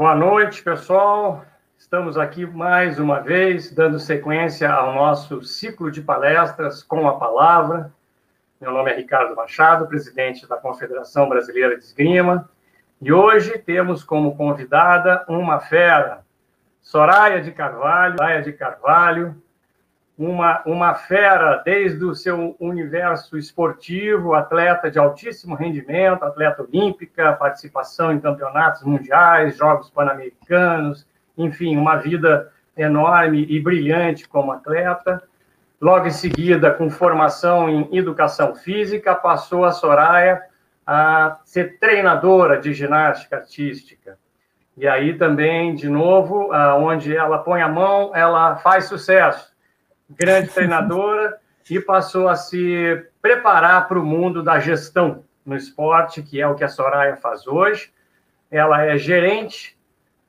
Boa noite, pessoal. Estamos aqui mais uma vez, dando sequência ao nosso ciclo de palestras com a palavra. Meu nome é Ricardo Machado, presidente da Confederação Brasileira de Esgrima, e hoje temos como convidada uma fera, Soraya de Carvalho, Soraya de Carvalho, uma, uma fera desde o seu universo esportivo, atleta de altíssimo rendimento, atleta olímpica, participação em campeonatos mundiais, Jogos Pan-Americanos, enfim, uma vida enorme e brilhante como atleta. Logo em seguida, com formação em educação física, passou a Soraya a ser treinadora de ginástica artística. E aí também, de novo, onde ela põe a mão, ela faz sucesso grande treinadora, e passou a se preparar para o mundo da gestão no esporte, que é o que a Soraya faz hoje. Ela é gerente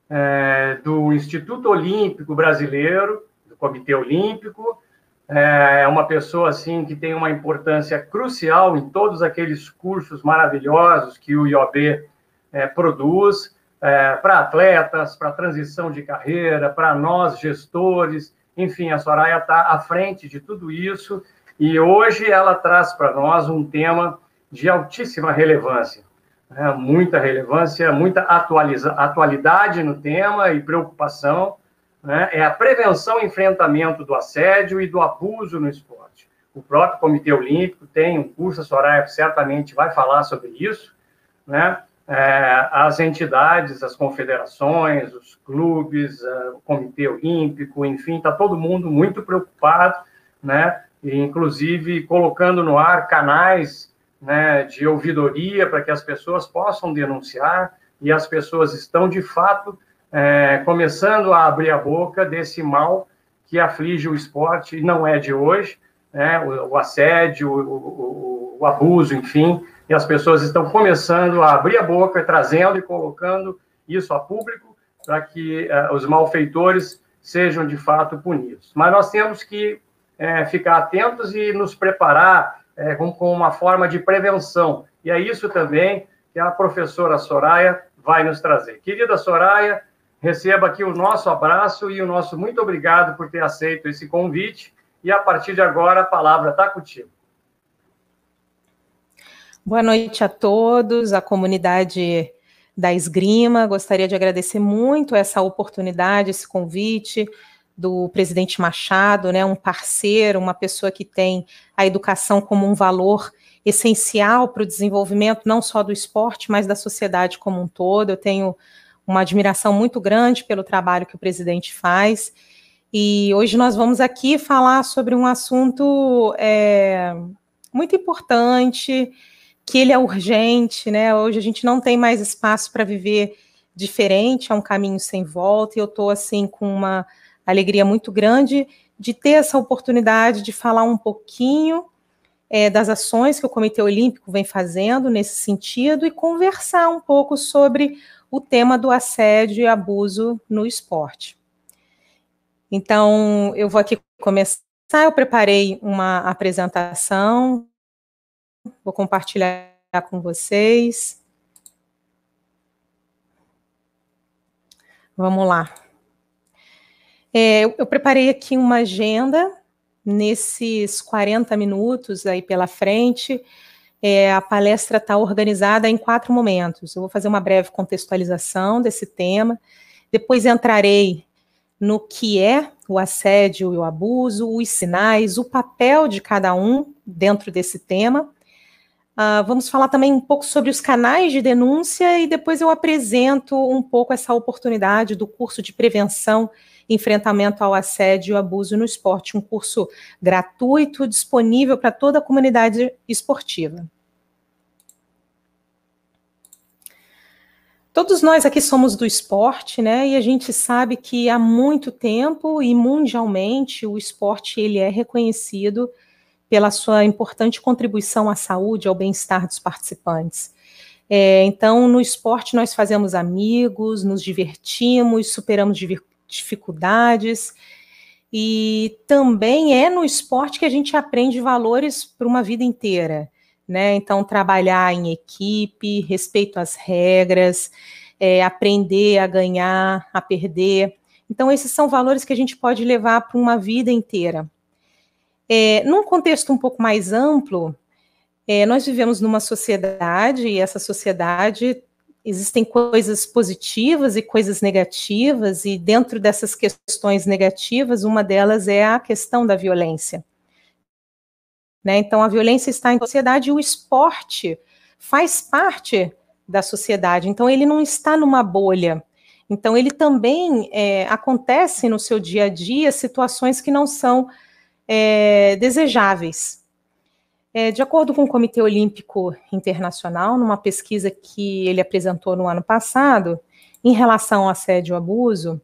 é, do Instituto Olímpico Brasileiro, do Comitê Olímpico. É, é uma pessoa assim que tem uma importância crucial em todos aqueles cursos maravilhosos que o IOB é, produz é, para atletas, para transição de carreira, para nós gestores enfim, a Soraya está à frente de tudo isso e hoje ela traz para nós um tema de altíssima relevância. Né? Muita relevância, muita atualiza, atualidade no tema e preocupação. Né? É a prevenção e enfrentamento do assédio e do abuso no esporte. O próprio Comitê Olímpico tem um curso, a Soraya certamente vai falar sobre isso, né? É, as entidades, as confederações, os clubes, é, o Comitê Olímpico, enfim, está todo mundo muito preocupado, né? E, inclusive colocando no ar canais né, de ouvidoria para que as pessoas possam denunciar e as pessoas estão de fato é, começando a abrir a boca desse mal que aflige o esporte e não é de hoje, né? O, o assédio, o, o, o abuso, enfim, e as pessoas estão começando a abrir a boca, trazendo e colocando isso a público para que uh, os malfeitores sejam de fato punidos. Mas nós temos que é, ficar atentos e nos preparar é, com, com, uma forma de prevenção. E é isso também que a professora Soraya vai nos trazer. Querida Soraya, receba aqui o nosso abraço e o nosso muito obrigado por ter aceito esse convite. E a partir de agora, a palavra está contigo. Boa noite a todos, a comunidade da Esgrima. Gostaria de agradecer muito essa oportunidade, esse convite do presidente Machado, né, um parceiro, uma pessoa que tem a educação como um valor essencial para o desenvolvimento não só do esporte, mas da sociedade como um todo. Eu tenho uma admiração muito grande pelo trabalho que o presidente faz. E hoje nós vamos aqui falar sobre um assunto é, muito importante, que ele é urgente, né? Hoje a gente não tem mais espaço para viver diferente, é um caminho sem volta, e eu estou assim com uma alegria muito grande de ter essa oportunidade de falar um pouquinho é, das ações que o Comitê Olímpico vem fazendo nesse sentido e conversar um pouco sobre o tema do assédio e abuso no esporte. Então, eu vou aqui começar. Eu preparei uma apresentação Vou compartilhar com vocês. Vamos lá. É, eu, eu preparei aqui uma agenda nesses 40 minutos aí pela frente. É, a palestra está organizada em quatro momentos. Eu vou fazer uma breve contextualização desse tema, depois entrarei no que é o assédio e o abuso, os sinais, o papel de cada um dentro desse tema. Uh, vamos falar também um pouco sobre os canais de denúncia e depois eu apresento um pouco essa oportunidade do curso de prevenção e enfrentamento ao assédio e abuso no esporte, um curso gratuito, disponível para toda a comunidade esportiva. Todos nós aqui somos do esporte, né? E a gente sabe que há muito tempo e mundialmente o esporte ele é reconhecido pela sua importante contribuição à saúde, ao bem-estar dos participantes. É, então, no esporte, nós fazemos amigos, nos divertimos, superamos dificuldades, e também é no esporte que a gente aprende valores para uma vida inteira. Né? Então, trabalhar em equipe, respeito às regras, é, aprender a ganhar, a perder. Então, esses são valores que a gente pode levar para uma vida inteira. É, num contexto um pouco mais amplo, é, nós vivemos numa sociedade e essa sociedade existem coisas positivas e coisas negativas, e dentro dessas questões negativas, uma delas é a questão da violência. Né? Então, a violência está em sociedade e o esporte faz parte da sociedade, então ele não está numa bolha. Então, ele também é, acontece no seu dia a dia situações que não são é, desejáveis. É, de acordo com o Comitê Olímpico Internacional, numa pesquisa que ele apresentou no ano passado, em relação ao assédio e abuso,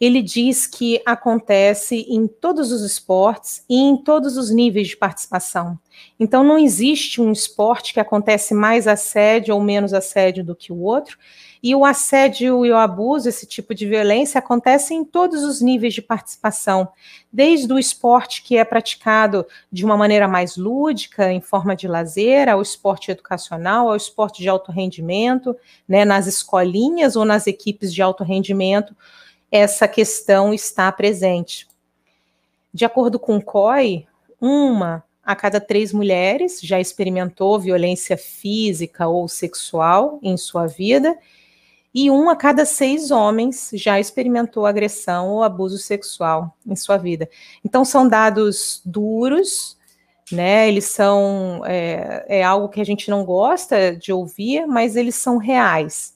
ele diz que acontece em todos os esportes e em todos os níveis de participação. Então, não existe um esporte que acontece mais assédio ou menos assédio do que o outro, e o assédio e o abuso, esse tipo de violência, acontece em todos os níveis de participação, desde o esporte que é praticado de uma maneira mais lúdica, em forma de lazer, ao esporte educacional, ao esporte de alto rendimento, né, nas escolinhas ou nas equipes de alto rendimento, essa questão está presente. De acordo com o COI, uma a cada três mulheres já experimentou violência física ou sexual em sua vida, e um a cada seis homens já experimentou agressão ou abuso sexual em sua vida. Então, são dados duros, né? Eles são é, é algo que a gente não gosta de ouvir, mas eles são reais.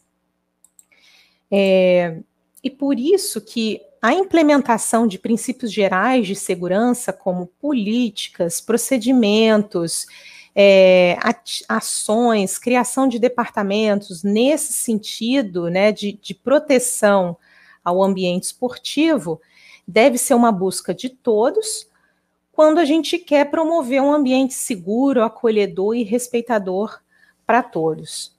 É, e por isso que a implementação de princípios gerais de segurança, como políticas, procedimentos, é, ações, criação de departamentos nesse sentido né, de, de proteção ao ambiente esportivo, deve ser uma busca de todos quando a gente quer promover um ambiente seguro, acolhedor e respeitador para todos.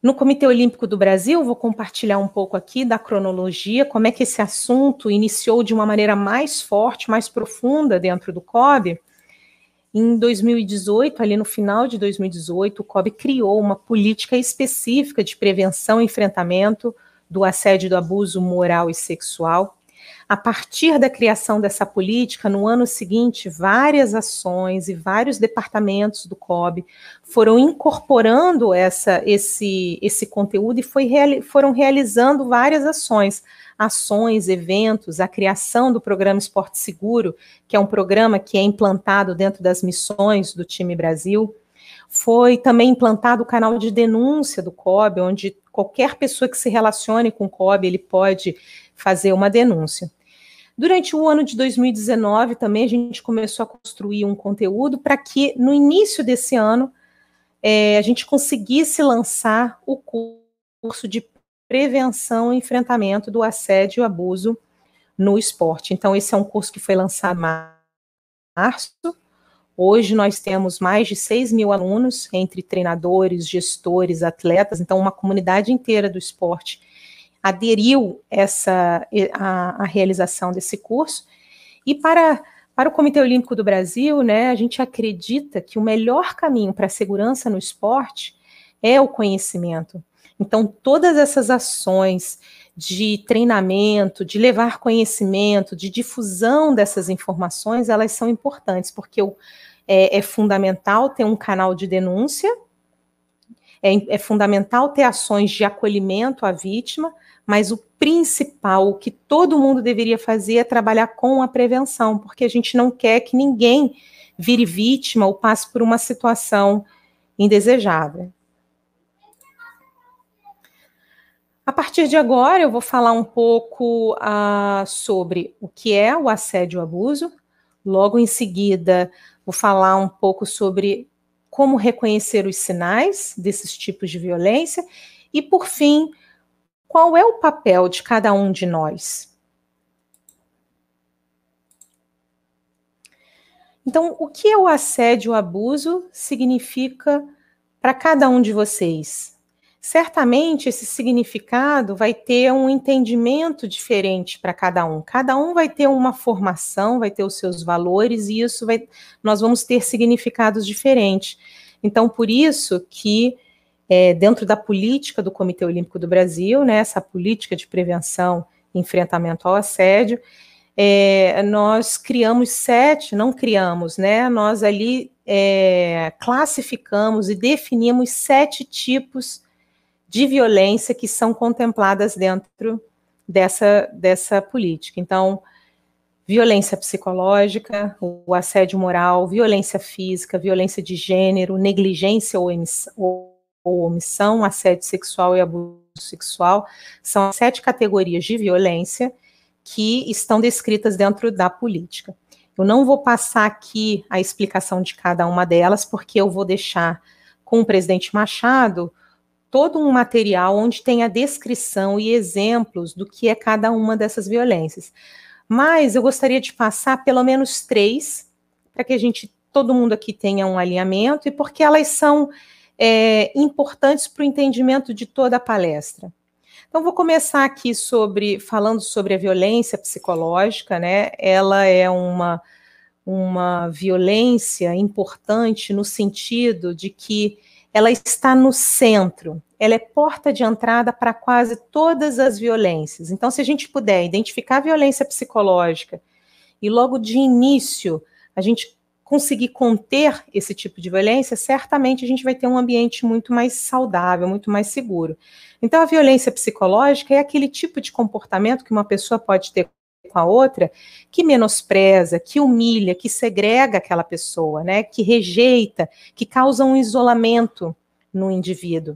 No Comitê Olímpico do Brasil, vou compartilhar um pouco aqui da cronologia, como é que esse assunto iniciou de uma maneira mais forte, mais profunda dentro do COB. Em 2018, ali no final de 2018, o COB criou uma política específica de prevenção e enfrentamento do assédio e do abuso moral e sexual, a partir da criação dessa política, no ano seguinte, várias ações e vários departamentos do COB foram incorporando essa, esse, esse conteúdo e foi, foram realizando várias ações, ações, eventos, a criação do programa Esporte Seguro, que é um programa que é implantado dentro das missões do time Brasil. Foi também implantado o canal de denúncia do COB, onde qualquer pessoa que se relacione com o COB, ele pode fazer uma denúncia. Durante o ano de 2019, também a gente começou a construir um conteúdo para que no início desse ano é, a gente conseguisse lançar o curso de prevenção e enfrentamento do assédio e abuso no esporte. Então, esse é um curso que foi lançado em março. Hoje nós temos mais de 6 mil alunos, entre treinadores, gestores, atletas, então uma comunidade inteira do esporte aderiu essa a, a realização desse curso. E para para o Comitê Olímpico do Brasil, né, a gente acredita que o melhor caminho para a segurança no esporte é o conhecimento. Então, todas essas ações de treinamento, de levar conhecimento, de difusão dessas informações, elas são importantes, porque é, é fundamental ter um canal de denúncia, é, é fundamental ter ações de acolhimento à vítima, mas o principal, o que todo mundo deveria fazer é trabalhar com a prevenção, porque a gente não quer que ninguém vire vítima ou passe por uma situação indesejável. A partir de agora, eu vou falar um pouco uh, sobre o que é o assédio e o abuso. Logo em seguida, vou falar um pouco sobre como reconhecer os sinais desses tipos de violência. E, por fim, qual é o papel de cada um de nós? Então, o que é o assédio, o abuso significa para cada um de vocês? Certamente esse significado vai ter um entendimento diferente para cada um. Cada um vai ter uma formação, vai ter os seus valores e isso vai nós vamos ter significados diferentes. Então, por isso que é, dentro da política do Comitê Olímpico do Brasil, né, essa política de prevenção e enfrentamento ao assédio, é, nós criamos sete, não criamos, né? Nós ali é, classificamos e definimos sete tipos de violência que são contempladas dentro dessa, dessa política. Então, violência psicológica, o assédio moral, violência física, violência de gênero, negligência ou, ou, ou omissão, assédio sexual e abuso sexual, são sete categorias de violência que estão descritas dentro da política. Eu não vou passar aqui a explicação de cada uma delas, porque eu vou deixar com o presidente Machado todo um material onde tem a descrição e exemplos do que é cada uma dessas violências. Mas eu gostaria de passar pelo menos três, para que a gente, todo mundo aqui tenha um alinhamento, e porque elas são é, importantes para o entendimento de toda a palestra. Então, vou começar aqui sobre falando sobre a violência psicológica, né? Ela é uma, uma violência importante no sentido de que ela está no centro, ela é porta de entrada para quase todas as violências. Então, se a gente puder identificar a violência psicológica e logo de início a gente conseguir conter esse tipo de violência, certamente a gente vai ter um ambiente muito mais saudável, muito mais seguro. Então, a violência psicológica é aquele tipo de comportamento que uma pessoa pode ter com a outra que menospreza, que humilha, que segrega aquela pessoa, né? Que rejeita, que causa um isolamento no indivíduo.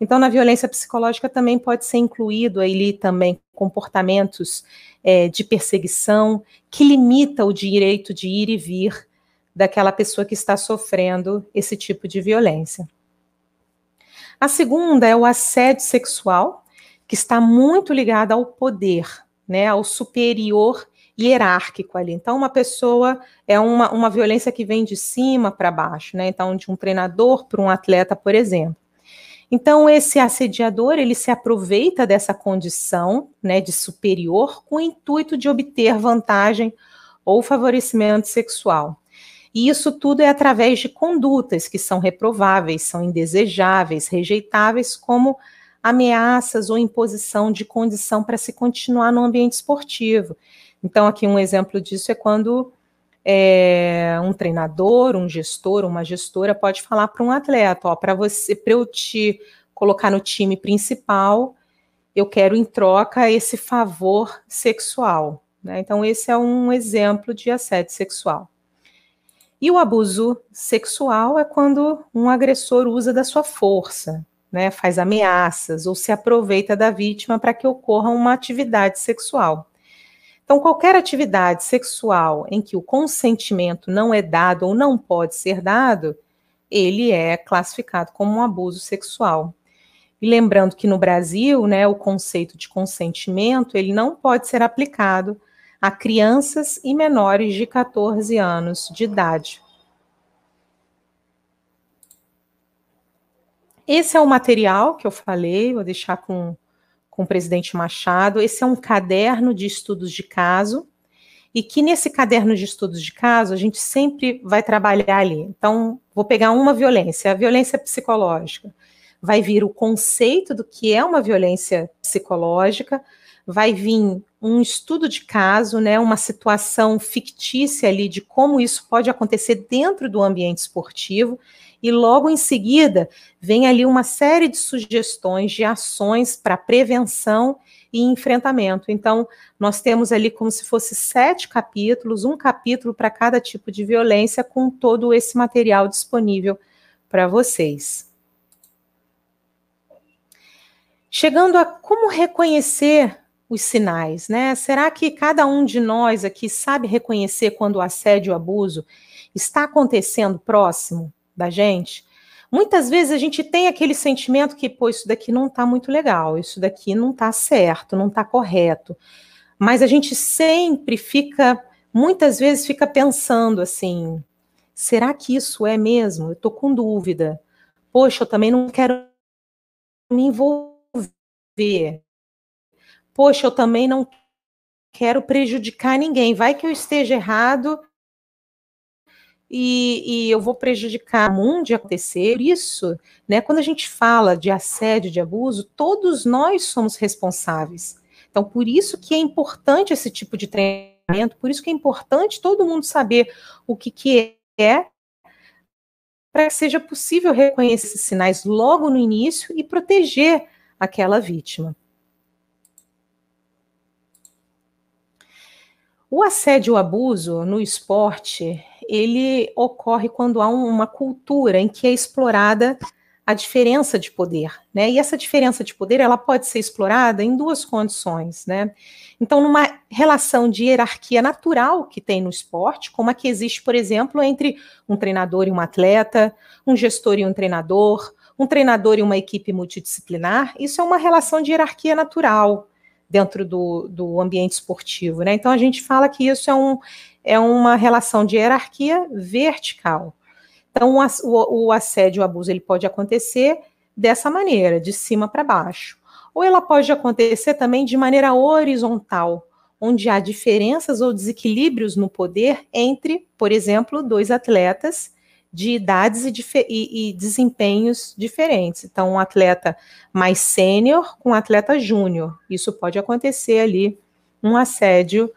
Então, na violência psicológica também pode ser incluído ali também comportamentos é, de perseguição que limita o direito de ir e vir daquela pessoa que está sofrendo esse tipo de violência. A segunda é o assédio sexual, que está muito ligado ao poder, né, ao superior hierárquico ali. Então, uma pessoa é uma, uma violência que vem de cima para baixo, né? Então, de um treinador para um atleta, por exemplo. Então, esse assediador, ele se aproveita dessa condição, né, de superior com o intuito de obter vantagem ou favorecimento sexual. E isso tudo é através de condutas que são reprováveis, são indesejáveis, rejeitáveis, como ameaças ou imposição de condição para se continuar no ambiente esportivo. Então, aqui um exemplo disso é quando é, um treinador, um gestor, uma gestora pode falar para um atleta, ó, para você, para eu te colocar no time principal, eu quero em troca esse favor sexual. Né? Então, esse é um exemplo de assédio sexual. E o abuso sexual é quando um agressor usa da sua força, né, faz ameaças ou se aproveita da vítima para que ocorra uma atividade sexual. Então, qualquer atividade sexual em que o consentimento não é dado ou não pode ser dado, ele é classificado como um abuso sexual. E lembrando que no Brasil, né, o conceito de consentimento, ele não pode ser aplicado a crianças e menores de 14 anos de idade. Esse é o material que eu falei, vou deixar com, com o presidente Machado. Esse é um caderno de estudos de caso, e que nesse caderno de estudos de caso a gente sempre vai trabalhar ali. Então, vou pegar uma violência, a violência psicológica. Vai vir o conceito do que é uma violência psicológica, vai vir um estudo de caso, né, uma situação fictícia ali de como isso pode acontecer dentro do ambiente esportivo, e logo em seguida vem ali uma série de sugestões de ações para prevenção e enfrentamento. Então, nós temos ali como se fosse sete capítulos, um capítulo para cada tipo de violência, com todo esse material disponível para vocês. Chegando a como reconhecer os sinais, né? Será que cada um de nós aqui sabe reconhecer quando o assédio e o abuso está acontecendo próximo da gente? Muitas vezes a gente tem aquele sentimento que, pô, isso daqui não está muito legal, isso daqui não está certo, não está correto. Mas a gente sempre fica, muitas vezes fica pensando assim: será que isso é mesmo? Eu estou com dúvida. Poxa, eu também não quero me envolver poxa, eu também não quero prejudicar ninguém, vai que eu esteja errado e, e, eu vou prejudicar o mundo de acontecer. Isso, né, quando a gente fala de assédio, de abuso, todos nós somos responsáveis. Então, por isso que é importante esse tipo de treinamento, por isso que é importante todo mundo saber o que, que é, para que seja possível reconhecer esses sinais logo no início e proteger aquela vítima. O assédio e o abuso no esporte, ele ocorre quando há uma cultura em que é explorada a diferença de poder, né? E essa diferença de poder, ela pode ser explorada em duas condições, né? Então, numa relação de hierarquia natural que tem no esporte, como a que existe, por exemplo, entre um treinador e um atleta, um gestor e um treinador, um treinador e uma equipe multidisciplinar, isso é uma relação de hierarquia natural, dentro do, do ambiente esportivo. Né? Então, a gente fala que isso é, um, é uma relação de hierarquia vertical. Então, o, o assédio, o abuso, ele pode acontecer dessa maneira, de cima para baixo. Ou ela pode acontecer também de maneira horizontal, onde há diferenças ou desequilíbrios no poder entre, por exemplo, dois atletas de idades e, e, e desempenhos diferentes. Então, um atleta mais sênior com um atleta júnior. Isso pode acontecer ali, um assédio,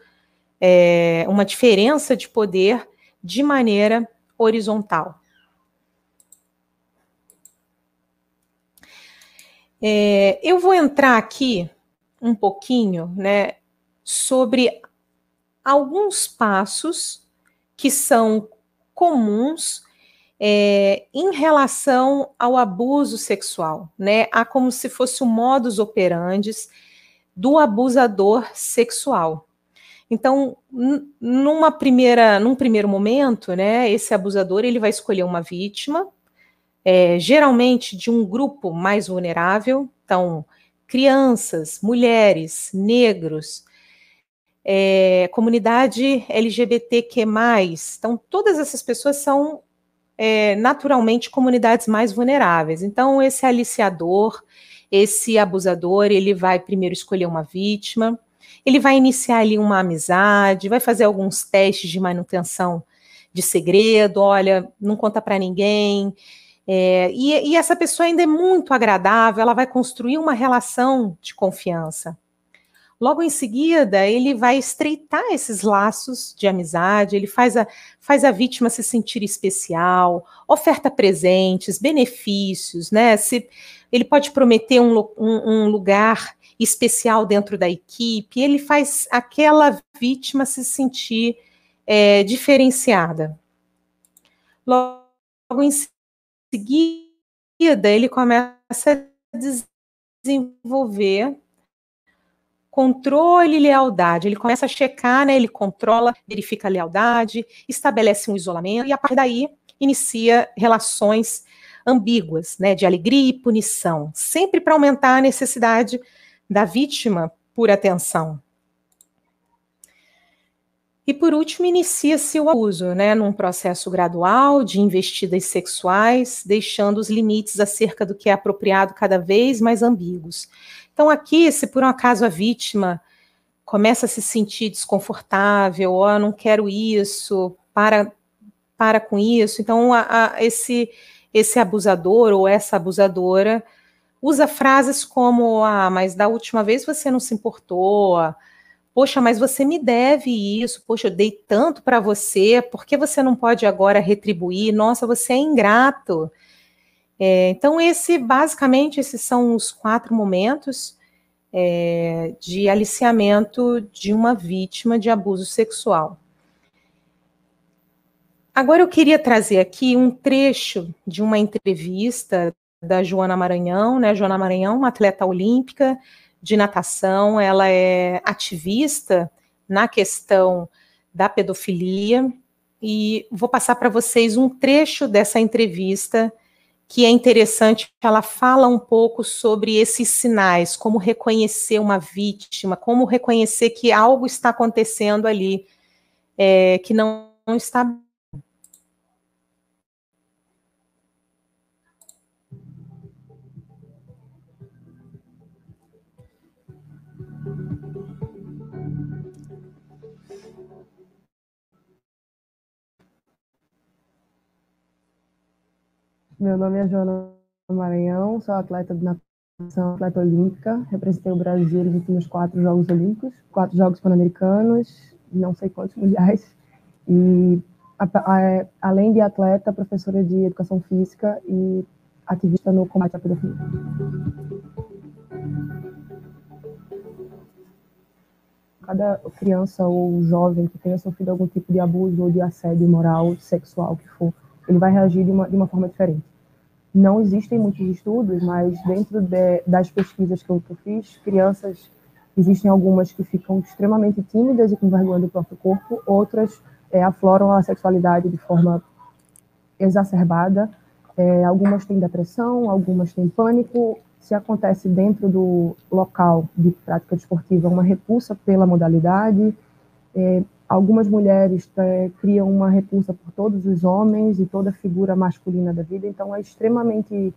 é, uma diferença de poder de maneira horizontal. É, eu vou entrar aqui um pouquinho, né, sobre alguns passos que são comuns é, em relação ao abuso sexual, né? Há como se fosse o modus operandi do abusador sexual. Então, numa primeira, num primeiro momento, né, esse abusador ele vai escolher uma vítima, é, geralmente de um grupo mais vulnerável, então crianças, mulheres, negros, é, comunidade LGBTQ+, então todas essas pessoas são é, naturalmente comunidades mais vulneráveis. Então, esse aliciador, esse abusador, ele vai primeiro escolher uma vítima, ele vai iniciar ali uma amizade, vai fazer alguns testes de manutenção de segredo, olha, não conta para ninguém. É, e, e essa pessoa ainda é muito agradável, ela vai construir uma relação de confiança. Logo em seguida, ele vai estreitar esses laços de amizade, ele faz a, faz a vítima se sentir especial, oferta presentes, benefícios, né? Se, ele pode prometer um, um, um lugar especial dentro da equipe, ele faz aquela vítima se sentir é, diferenciada. Logo em seguida, ele começa a desenvolver controle e lealdade. Ele começa a checar, né? Ele controla, verifica a lealdade, estabelece um isolamento e a partir daí inicia relações ambíguas, né? De alegria e punição, sempre para aumentar a necessidade da vítima por atenção. E por último, inicia-se o abuso, né, num processo gradual de investidas sexuais, deixando os limites acerca do que é apropriado cada vez mais ambíguos. Então, aqui, se por um acaso a vítima começa a se sentir desconfortável, oh, não quero isso, para, para com isso. Então, a, a, esse, esse abusador ou essa abusadora usa frases como: ah, mas da última vez você não se importou, poxa, mas você me deve isso, poxa, eu dei tanto para você, por que você não pode agora retribuir? Nossa, você é ingrato. É, então, esse, basicamente, esses são os quatro momentos é, de aliciamento de uma vítima de abuso sexual. Agora eu queria trazer aqui um trecho de uma entrevista da Joana Maranhão, né? Joana Maranhão, uma atleta olímpica de natação, ela é ativista na questão da pedofilia e vou passar para vocês um trecho dessa entrevista que é interessante, ela fala um pouco sobre esses sinais, como reconhecer uma vítima, como reconhecer que algo está acontecendo ali é, que não, não está Meu nome é Joana Maranhão, sou atleta de natação, atleta olímpica, representei o Brasil nos últimos quatro Jogos Olímpicos, quatro Jogos Pan-Americanos, não sei quantos mundiais, e a, a, além de atleta, professora de educação física e ativista no combate à pedofilia. Cada criança ou jovem que tenha sofrido algum tipo de abuso ou de assédio moral, sexual, que for, ele vai reagir de uma, de uma forma diferente. Não existem muitos estudos, mas dentro de, das pesquisas que eu, que eu fiz, crianças, existem algumas que ficam extremamente tímidas e com vergonha do próprio corpo, outras é, afloram a sexualidade de forma exacerbada, é, algumas têm depressão, algumas têm pânico, se acontece dentro do local de prática desportiva uma repulsa pela modalidade, é, algumas mulheres é, criam uma repulsa por todos os homens e toda figura masculina da vida, então é extremamente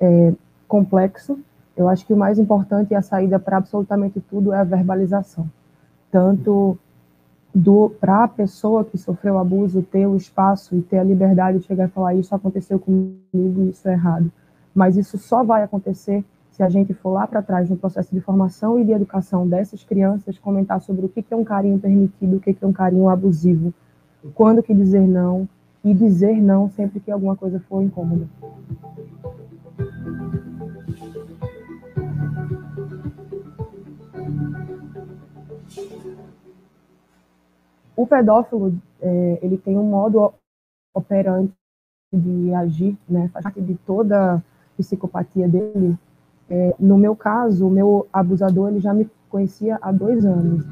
é, complexo. Eu acho que o mais importante e a saída para absolutamente tudo é a verbalização, tanto para a pessoa que sofreu abuso ter o espaço e ter a liberdade de chegar e falar isso aconteceu comigo isso é errado mas isso só vai acontecer se a gente for lá para trás no processo de formação e de educação dessas crianças, comentar sobre o que é um carinho permitido, o que é um carinho abusivo, quando que dizer não, e dizer não sempre que alguma coisa for incômoda. O pedófilo, é, ele tem um modo operante de agir, né, faz parte de toda psicopatia dele. É, no meu caso, o meu abusador ele já me conhecia há dois anos.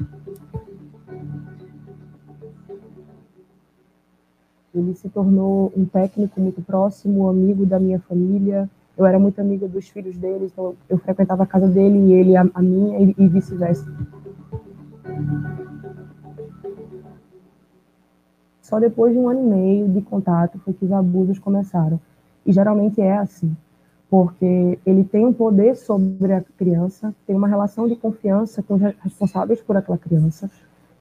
Ele se tornou um técnico muito próximo, amigo da minha família. Eu era muito amiga dos filhos dele, então eu frequentava a casa dele e ele a, a minha e, e vice-versa. Só depois de um ano e meio de contato foi que os abusos começaram. E geralmente é assim porque ele tem um poder sobre a criança, tem uma relação de confiança com os responsáveis por aquela criança.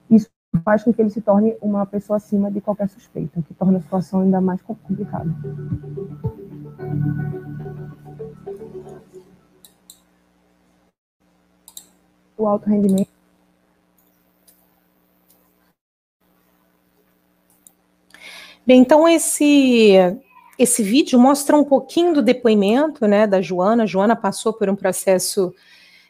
Isso faz com que ele se torne uma pessoa acima de qualquer suspeita, o que torna a situação ainda mais complicada. O alto rendimento Bem, então esse esse vídeo mostra um pouquinho do depoimento né, da Joana. A Joana passou por um processo,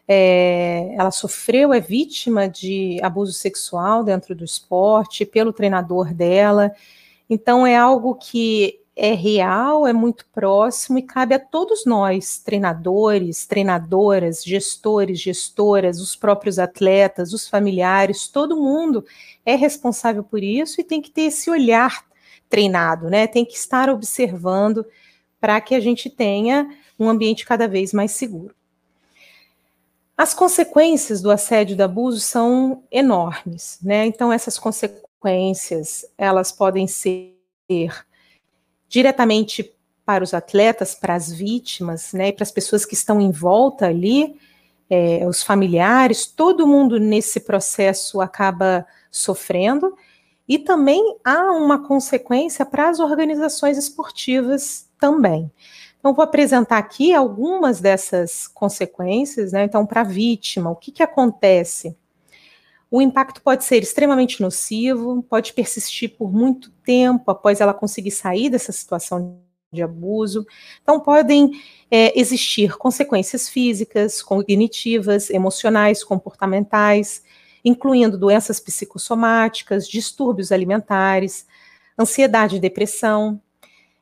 é, ela sofreu, é vítima de abuso sexual dentro do esporte, pelo treinador dela. Então, é algo que é real, é muito próximo e cabe a todos nós, treinadores, treinadoras, gestores, gestoras, os próprios atletas, os familiares, todo mundo é responsável por isso e tem que ter esse olhar treinado, né? Tem que estar observando para que a gente tenha um ambiente cada vez mais seguro. As consequências do assédio e do abuso são enormes, né? Então essas consequências, elas podem ser diretamente para os atletas, para as vítimas, né, para as pessoas que estão em volta ali, é, os familiares, todo mundo nesse processo acaba sofrendo, e também há uma consequência para as organizações esportivas também. Então, vou apresentar aqui algumas dessas consequências. Né? Então, para a vítima, o que, que acontece? O impacto pode ser extremamente nocivo, pode persistir por muito tempo após ela conseguir sair dessa situação de abuso. Então, podem é, existir consequências físicas, cognitivas, emocionais, comportamentais, incluindo doenças psicossomáticas, distúrbios alimentares, ansiedade e depressão,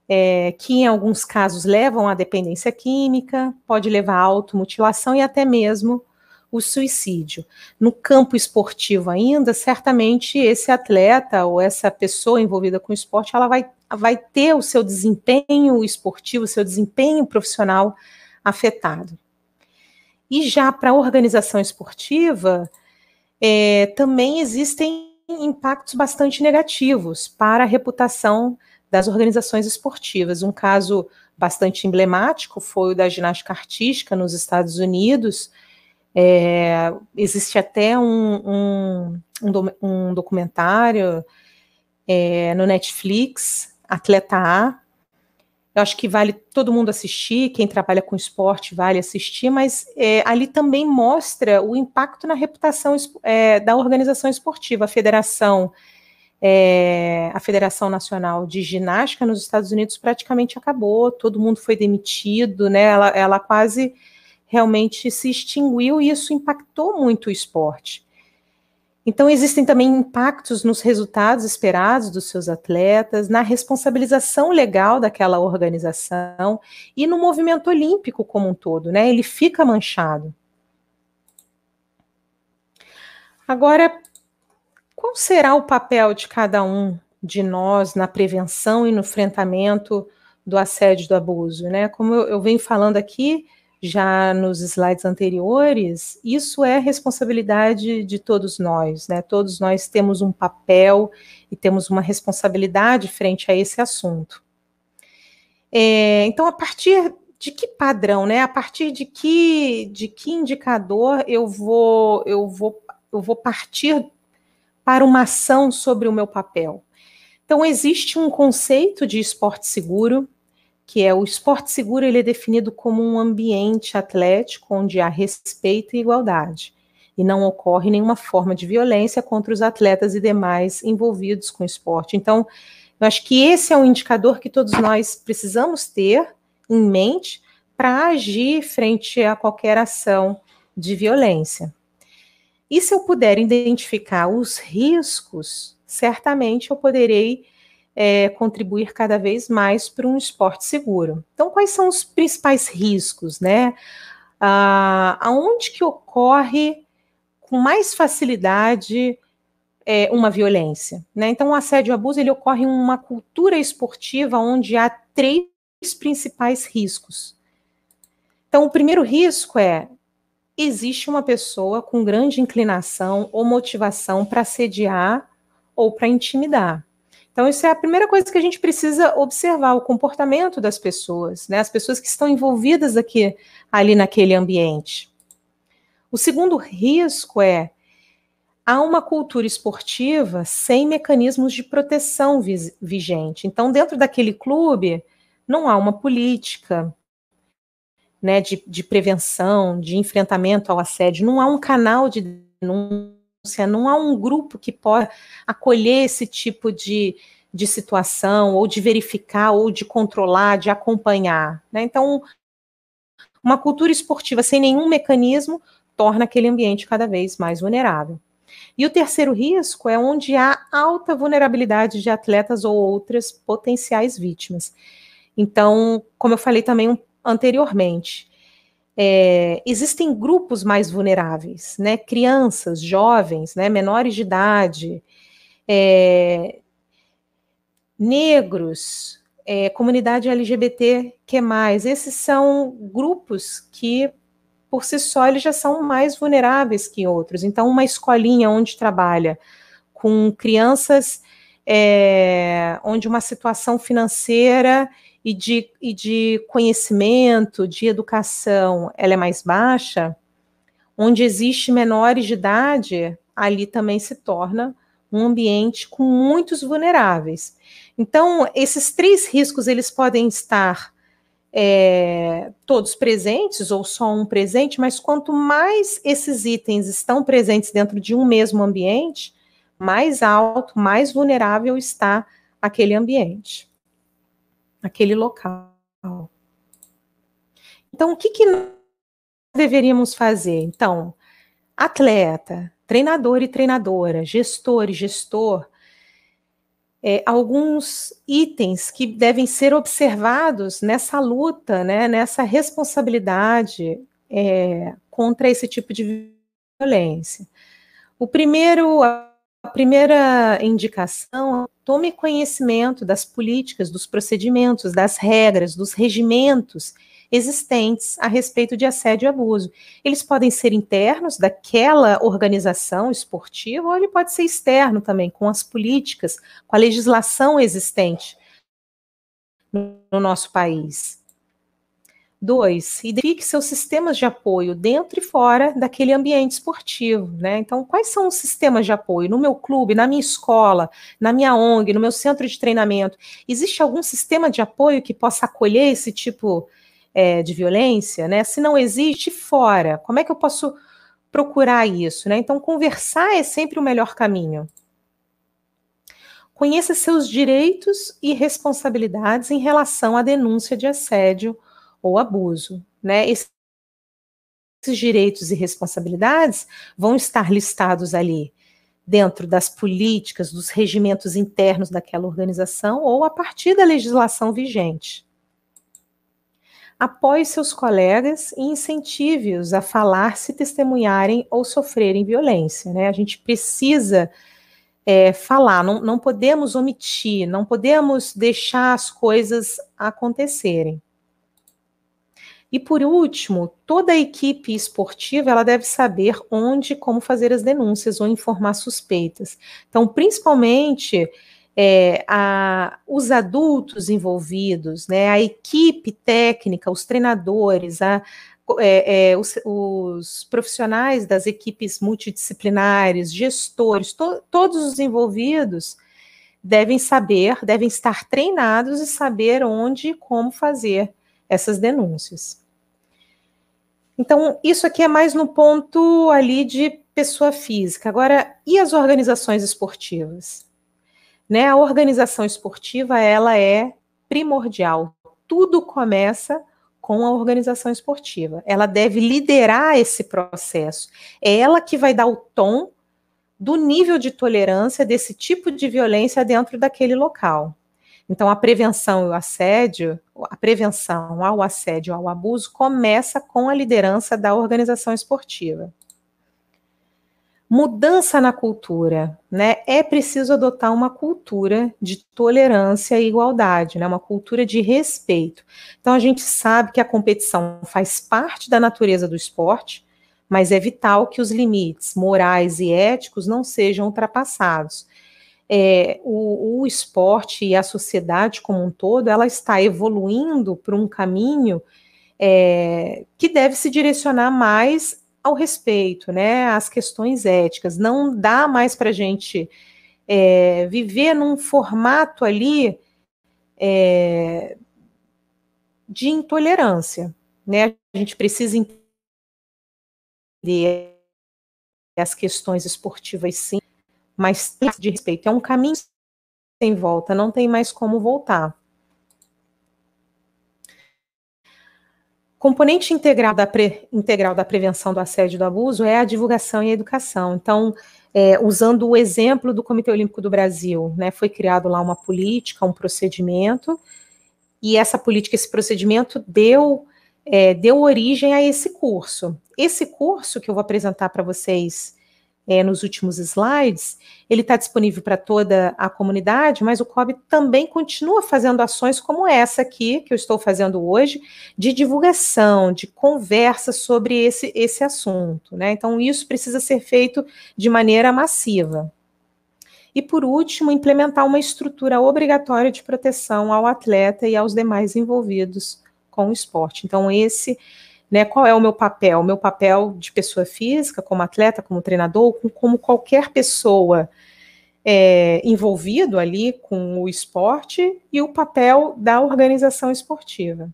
é, que em alguns casos levam à dependência química, pode levar à automutilação e até mesmo o suicídio. No campo esportivo ainda, certamente esse atleta ou essa pessoa envolvida com o esporte, ela vai, vai ter o seu desempenho esportivo, o seu desempenho profissional afetado. E já para a organização esportiva, é, também existem impactos bastante negativos para a reputação das organizações esportivas. Um caso bastante emblemático foi o da ginástica artística nos Estados Unidos. É, existe até um, um, um documentário é, no Netflix, Atleta A. eu acho que vale todo mundo assistir, quem trabalha com esporte vale assistir, mas é, ali também mostra o impacto na reputação é, da organização esportiva. A federação, é, a Federação Nacional de Ginástica nos Estados Unidos praticamente acabou, todo mundo foi demitido, né? Ela, ela quase realmente se extinguiu e isso impactou muito o esporte. Então, existem também impactos nos resultados esperados dos seus atletas, na responsabilização legal daquela organização e no movimento olímpico como um todo, né? Ele fica manchado. Agora, qual será o papel de cada um de nós na prevenção e no enfrentamento do assédio do abuso, né? Como eu, eu venho falando aqui, já nos slides anteriores, isso é responsabilidade de todos nós, né? Todos nós temos um papel e temos uma responsabilidade frente a esse assunto. É, então, a partir de que padrão, né? A partir de que de que indicador eu vou eu vou eu vou partir para uma ação sobre o meu papel? Então, existe um conceito de esporte seguro, que é o esporte seguro, ele é definido como um ambiente atlético onde há respeito e igualdade, e não ocorre nenhuma forma de violência contra os atletas e demais envolvidos com o esporte. Então, eu acho que esse é um indicador que todos nós precisamos ter em mente para agir frente a qualquer ação de violência. E se eu puder identificar os riscos, certamente eu poderei é, contribuir cada vez mais para um esporte seguro. Então, quais são os principais riscos, né? Ah, aonde que ocorre com mais facilidade é, uma violência, né? Então, o assédio e o abuso ele ocorre em uma cultura esportiva onde há três principais riscos. Então, o primeiro risco é existe uma pessoa com grande inclinação ou motivação para assediar ou para intimidar. Então, isso é a primeira coisa que a gente precisa observar, o comportamento das pessoas, né? As pessoas que estão envolvidas aqui, ali naquele ambiente. O segundo risco é há uma cultura esportiva sem mecanismos de proteção vigente. Então, dentro daquele clube, não há uma política né, de, de prevenção, de enfrentamento ao assédio, não há um canal de denúncia não há um grupo que possa acolher esse tipo de, de situação, ou de verificar, ou de controlar, de acompanhar. Né? Então, uma cultura esportiva sem nenhum mecanismo torna aquele ambiente cada vez mais vulnerável. E o terceiro risco é onde há alta vulnerabilidade de atletas ou outras potenciais vítimas. Então, como eu falei também anteriormente, é, existem grupos mais vulneráveis, né? Crianças, jovens, né? menores de idade, é, negros, é, comunidade LGBT, que mais? Esses são grupos que, por si só, eles já são mais vulneráveis que outros. Então, uma escolinha onde trabalha com crianças é, onde uma situação financeira e de, e de conhecimento, de educação, ela é mais baixa, onde existe menores de idade, ali também se torna um ambiente com muitos vulneráveis. Então, esses três riscos, eles podem estar é, todos presentes ou só um presente, mas quanto mais esses itens estão presentes dentro de um mesmo ambiente, mais alto, mais vulnerável está aquele ambiente aquele local. Então, o que, que nós deveríamos fazer? Então, atleta, treinador e treinadora, gestor e gestor, é, alguns itens que devem ser observados nessa luta, né, nessa responsabilidade é, contra esse tipo de violência. O primeiro, a primeira indicação, tome conhecimento das políticas, dos procedimentos, das regras, dos regimentos existentes a respeito de assédio e abuso. Eles podem ser internos daquela organização esportiva ou ele pode ser externo também, com as políticas, com a legislação existente no nosso país. Dois, identifique seus sistemas de apoio dentro e fora daquele ambiente esportivo, né? Então, quais são os sistemas de apoio no meu clube, na minha escola, na minha ONG, no meu centro de treinamento? Existe algum sistema de apoio que possa acolher esse tipo é, de violência, né? Se não existe, fora. Como é que eu posso procurar isso, né? Então, conversar é sempre o melhor caminho. Conheça seus direitos e responsabilidades em relação à denúncia de assédio ou abuso, né? Esses direitos e responsabilidades vão estar listados ali dentro das políticas, dos regimentos internos daquela organização ou a partir da legislação vigente. Apoie seus colegas e incentive-os a falar se testemunharem ou sofrerem violência. Né? A gente precisa é, falar, não, não podemos omitir, não podemos deixar as coisas acontecerem. E por último, toda a equipe esportiva ela deve saber onde e como fazer as denúncias ou informar suspeitas. Então, principalmente é, a, os adultos envolvidos, né, a equipe técnica, os treinadores, a, é, é, os, os, profissionais das equipes multidisciplinares, gestores, to, todos os envolvidos devem saber, devem estar treinados e saber onde e como fazer essas denúncias. Então, isso aqui é mais no ponto ali de pessoa física. Agora, e as organizações esportivas? Né, a organização esportiva, ela é primordial. Tudo começa com a organização esportiva. Ela deve liderar esse processo. É ela que vai dar o tom do nível de tolerância desse tipo de violência dentro daquele local. Então, a prevenção e o assédio, a prevenção ao assédio, ao abuso, começa com a liderança da organização esportiva. Mudança na cultura, né? É preciso adotar uma cultura de tolerância e igualdade, né? Uma cultura de respeito. Então, a gente sabe que a competição faz parte da natureza do esporte, mas é vital que os limites morais e éticos não sejam ultrapassados é, o, o, esporte e a sociedade como um todo, ela está evoluindo para um caminho é, que deve se direcionar mais ao respeito, né, às questões éticas. Não dá mais para a gente é, viver num formato ali é, de intolerância, né? A gente precisa entender as questões esportivas sim, mas de respeito. É um caminho sem volta, não tem mais como voltar. Componente integral da, pre, integral da prevenção do assédio e do abuso é a divulgação e a educação. Então, é, usando o exemplo do Comitê Olímpico do Brasil, né, foi criado lá uma política, um procedimento, e essa política, esse procedimento deu, é, deu origem a esse curso. Esse curso que eu vou apresentar para vocês é, nos últimos slides, ele está disponível para toda a comunidade, mas o COB também continua fazendo ações como essa aqui, que eu estou fazendo hoje, de divulgação, de conversa sobre esse, esse assunto. Né? Então, isso precisa ser feito de maneira massiva. E, por último, implementar uma estrutura obrigatória de proteção ao atleta e aos demais envolvidos com o esporte. Então, esse né? Qual é o meu papel? O meu papel de pessoa física, como atleta, como treinador, como qualquer pessoa é, envolvido ali com o esporte e o papel da organização esportiva.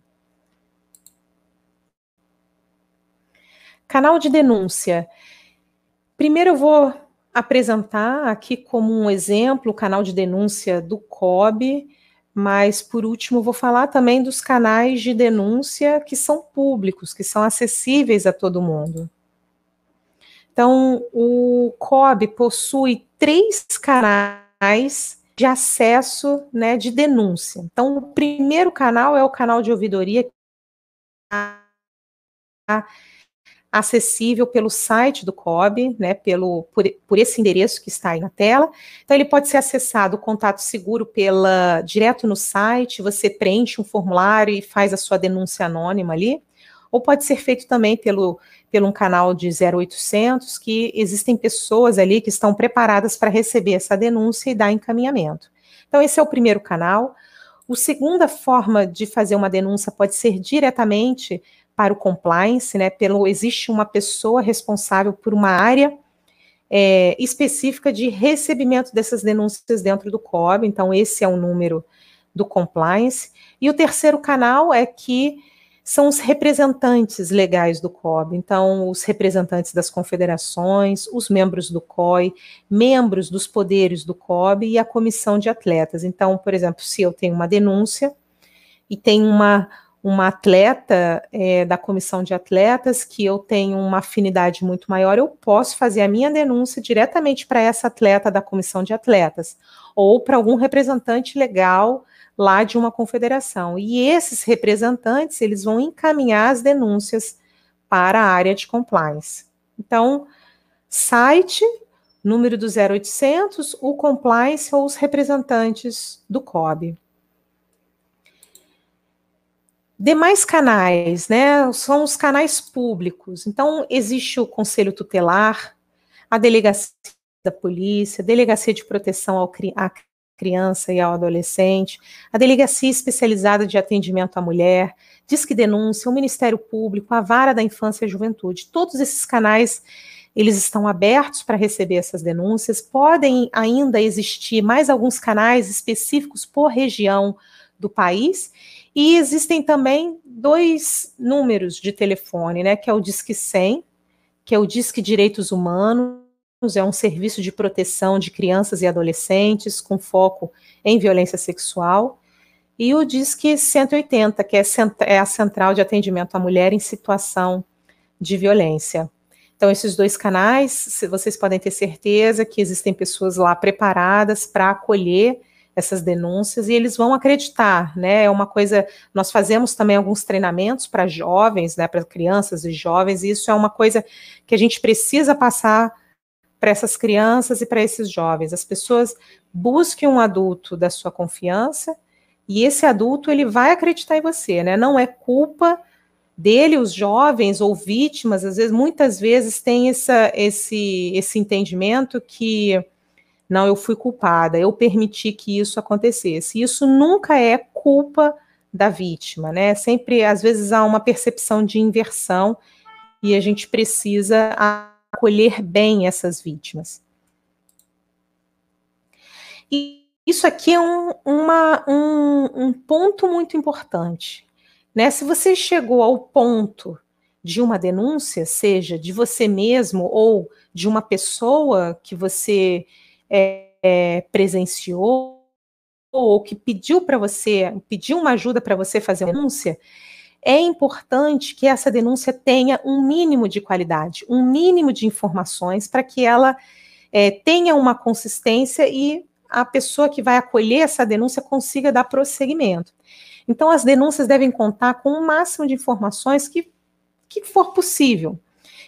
Canal de denúncia. Primeiro eu vou apresentar aqui como um exemplo o canal de denúncia do COB, mas, por último, vou falar também dos canais de denúncia que são públicos, que são acessíveis a todo mundo. Então, o COB possui três canais de acesso né, de denúncia. Então, o primeiro canal é o canal de ouvidoria acessível pelo site do COB, né, pelo, por, por, esse endereço que está aí na tela. Então, ele pode ser acessado, contato seguro, pela direto no site, você preenche um formulário e faz a sua denúncia anônima ali, ou pode ser feito também pelo, pelo um canal de 0800, que existem pessoas ali que estão preparadas para receber essa denúncia e dar encaminhamento. Então, esse é o primeiro canal. A segunda forma de fazer uma denúncia pode ser diretamente para o compliance, né? Pelo existe uma pessoa responsável por uma área é, específica de recebimento dessas denúncias dentro do COB. Então esse é o número do compliance. E o terceiro canal é que são os representantes legais do COB, então os representantes das confederações, os membros do COI, membros dos poderes do COB e a comissão de atletas. Então, por exemplo, se eu tenho uma denúncia e tem uma, uma atleta é, da comissão de atletas que eu tenho uma afinidade muito maior, eu posso fazer a minha denúncia diretamente para essa atleta da comissão de atletas ou para algum representante legal lá de uma confederação. E esses representantes, eles vão encaminhar as denúncias para a área de compliance. Então, site, número do 0800, o compliance ou os representantes do COB. Demais canais, né, são os canais públicos. Então, existe o Conselho Tutelar, a Delegacia da Polícia, Delegacia de Proteção ao, à criança e ao adolescente, a Delegacia Especializada de Atendimento à Mulher, Disque Denúncia, o Ministério Público, a Vara da Infância e Juventude. Todos esses canais, eles estão abertos para receber essas denúncias. Podem ainda existir mais alguns canais específicos por região do país. E existem também dois números de telefone, né, que é o Disque 100, que é o Disque Direitos Humanos, é um serviço de proteção de crianças e adolescentes com foco em violência sexual, e o Disque 180, que é, é a central de atendimento à mulher em situação de violência. Então, esses dois canais, vocês podem ter certeza que existem pessoas lá preparadas para acolher essas denúncias e eles vão acreditar, né? É uma coisa. Nós fazemos também alguns treinamentos para jovens, né? Para crianças e jovens, e isso é uma coisa que a gente precisa passar para essas crianças e para esses jovens. As pessoas busquem um adulto da sua confiança e esse adulto ele vai acreditar em você, né? Não é culpa dele, os jovens ou vítimas, às vezes, muitas vezes tem essa, esse, esse entendimento que não, eu fui culpada, eu permiti que isso acontecesse. Isso nunca é culpa da vítima, né? Sempre, às vezes, há uma percepção de inversão e a gente precisa acolher bem essas vítimas. E isso aqui é um, uma, um, um ponto muito importante. Né? Se você chegou ao ponto de uma denúncia, seja de você mesmo ou de uma pessoa que você é, é, presenciou ou que pediu para você, pediu uma ajuda para você fazer uma denúncia, é importante que essa denúncia tenha um mínimo de qualidade, um mínimo de informações para que ela é, tenha uma consistência e a pessoa que vai acolher essa denúncia consiga dar prosseguimento. Então, as denúncias devem contar com o máximo de informações que, que for possível.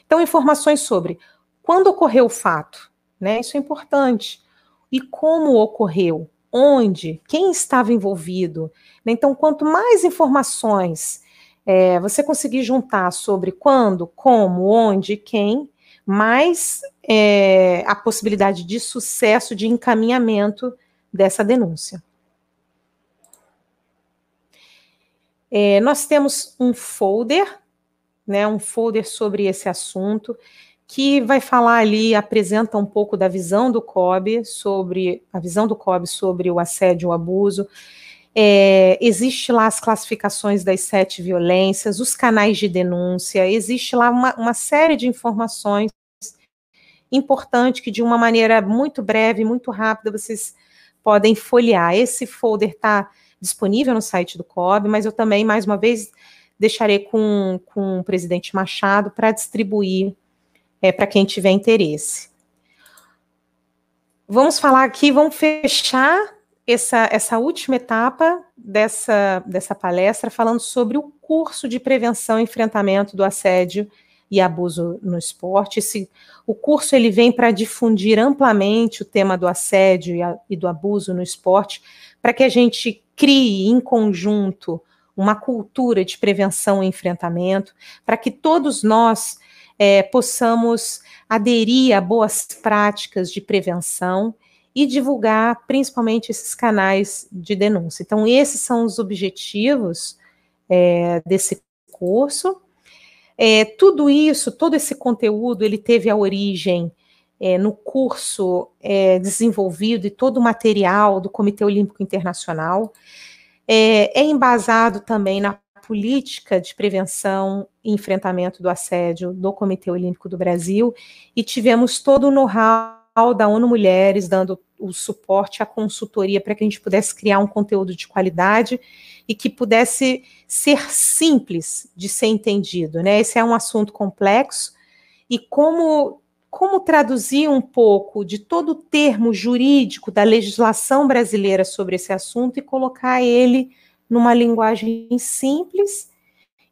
Então, informações sobre quando ocorreu o fato, né? Isso é importante. E como ocorreu, onde, quem estava envolvido. Né? Então, quanto mais informações é, você conseguir juntar sobre quando, como, onde, quem, mais é, a possibilidade de sucesso, de encaminhamento dessa denúncia. É, nós temos um folder, né, um folder sobre esse assunto, que vai falar ali, apresenta um pouco da visão do COB sobre a visão do COB sobre o assédio, o abuso, é, existe lá as classificações das sete violências, os canais de denúncia, existe lá uma, uma série de informações importantes que, de uma maneira muito breve, muito rápida, vocês podem folhear. Esse folder está disponível no site do COB, mas eu também, mais uma vez, deixarei com, com o presidente Machado para distribuir é, para quem tiver interesse. Vamos falar aqui, vamos fechar essa, essa última etapa dessa, dessa palestra falando sobre o curso de prevenção e enfrentamento do assédio e abuso no esporte. Esse, o curso ele vem para difundir amplamente o tema do assédio e, a, e do abuso no esporte, para que a gente crie em conjunto uma cultura de prevenção e enfrentamento, para que todos nós é, possamos aderir a boas práticas de prevenção e divulgar principalmente esses canais de denúncia. Então, esses são os objetivos é, desse curso. É, tudo isso, todo esse conteúdo, ele teve a origem é, no curso é, desenvolvido e todo o material do Comitê Olímpico Internacional. É, é embasado também na política de prevenção e enfrentamento do assédio do Comitê Olímpico do Brasil e tivemos todo o know-how da ONU Mulheres dando o suporte, a consultoria para que a gente pudesse criar um conteúdo de qualidade e que pudesse ser simples de ser entendido, né? Esse é um assunto complexo e como como traduzir um pouco de todo o termo jurídico da legislação brasileira sobre esse assunto e colocar ele numa linguagem simples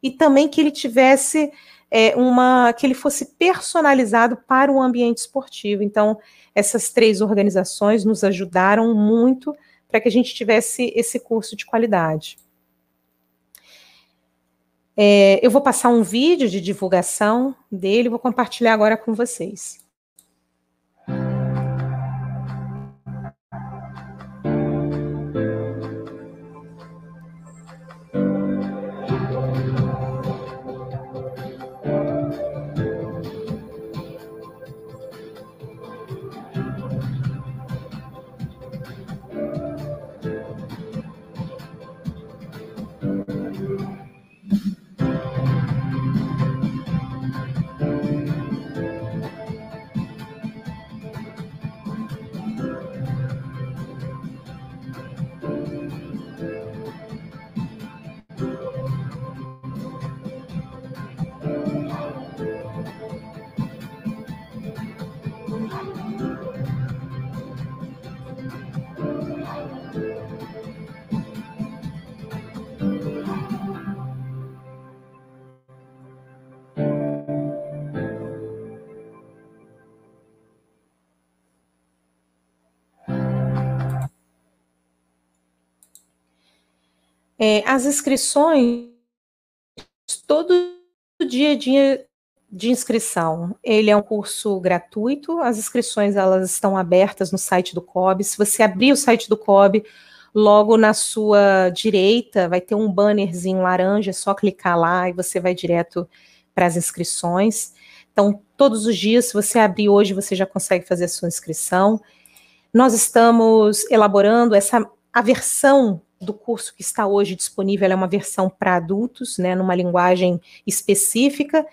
e também que ele tivesse é, uma que ele fosse personalizado para o ambiente esportivo. Então, essas três organizações nos ajudaram muito para que a gente tivesse esse curso de qualidade. É, eu vou passar um vídeo de divulgação dele, vou compartilhar agora com vocês. É, as inscrições, todo dia dia de inscrição. Ele é um curso gratuito, as inscrições elas estão abertas no site do COB. Se você abrir o site do COB, logo na sua direita vai ter um bannerzinho laranja, é só clicar lá e você vai direto para as inscrições. Então, todos os dias, se você abrir hoje, você já consegue fazer a sua inscrição. Nós estamos elaborando essa a versão do curso que está hoje disponível é uma versão para adultos, né, numa linguagem específica,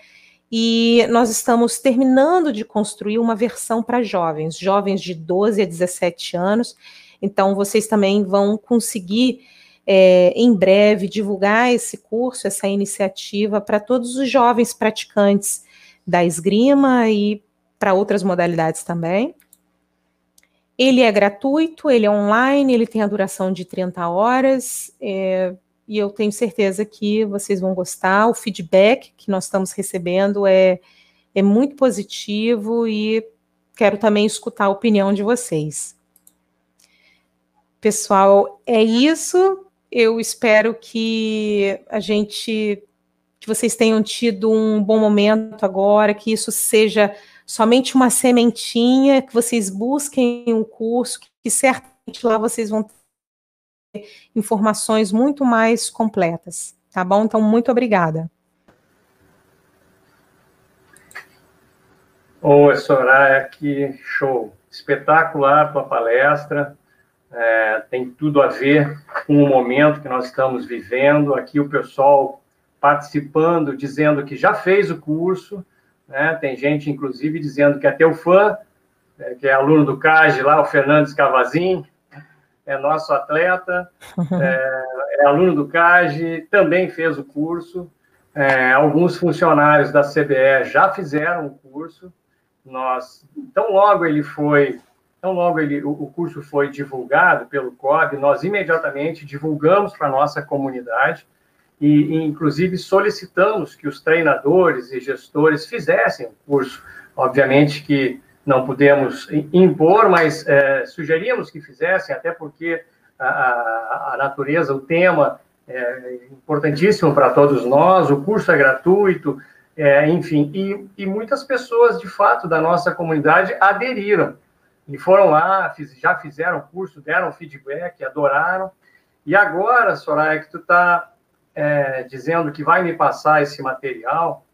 e nós estamos terminando de construir uma versão para jovens, jovens de 12 a 17 anos. Então, vocês também vão conseguir, é, em breve, divulgar esse curso, essa iniciativa para todos os jovens praticantes da esgrima e para outras modalidades também. Ele é gratuito, ele é online, ele tem a duração de 30 horas, é, e eu tenho certeza que vocês vão gostar. O feedback que nós estamos recebendo é, é muito positivo e quero também escutar a opinião de vocês. Pessoal, é isso. Eu espero que a gente, que vocês tenham tido um bom momento agora, que isso seja somente uma sementinha, que vocês busquem um curso, que certamente lá vocês vão ter informações muito mais completas, tá bom? Então, muito obrigada. Oi, Soraya, que show! Espetacular tua palestra, é, tem tudo a ver com o momento que nós estamos vivendo. Aqui o pessoal participando, dizendo que já fez o curso, né? Tem gente, inclusive, dizendo que é teu fã, é, que é aluno do CAGE lá, o Fernandes Cavazin, é nosso atleta, é, é aluno do CAGE, também fez o curso. É, alguns funcionários da CBE já fizeram o curso. Nós, tão logo ele foi, tão logo ele, o, o curso foi divulgado pelo COB, nós imediatamente divulgamos para a nossa comunidade e, inclusive, solicitamos que os treinadores e gestores fizessem o curso. Obviamente que não podemos impor, mas é, sugerimos que fizessem, até porque a, a, a natureza, o tema é importantíssimo para todos nós, o curso é gratuito, é, enfim, e, e, muitas pessoas, de fato, da nossa comunidade aderiram. e foram lá, fiz, já fizeram curso, deram feedback, adoraram. E agora, Soraya, que tu está é, dizendo que vai me passar esse material,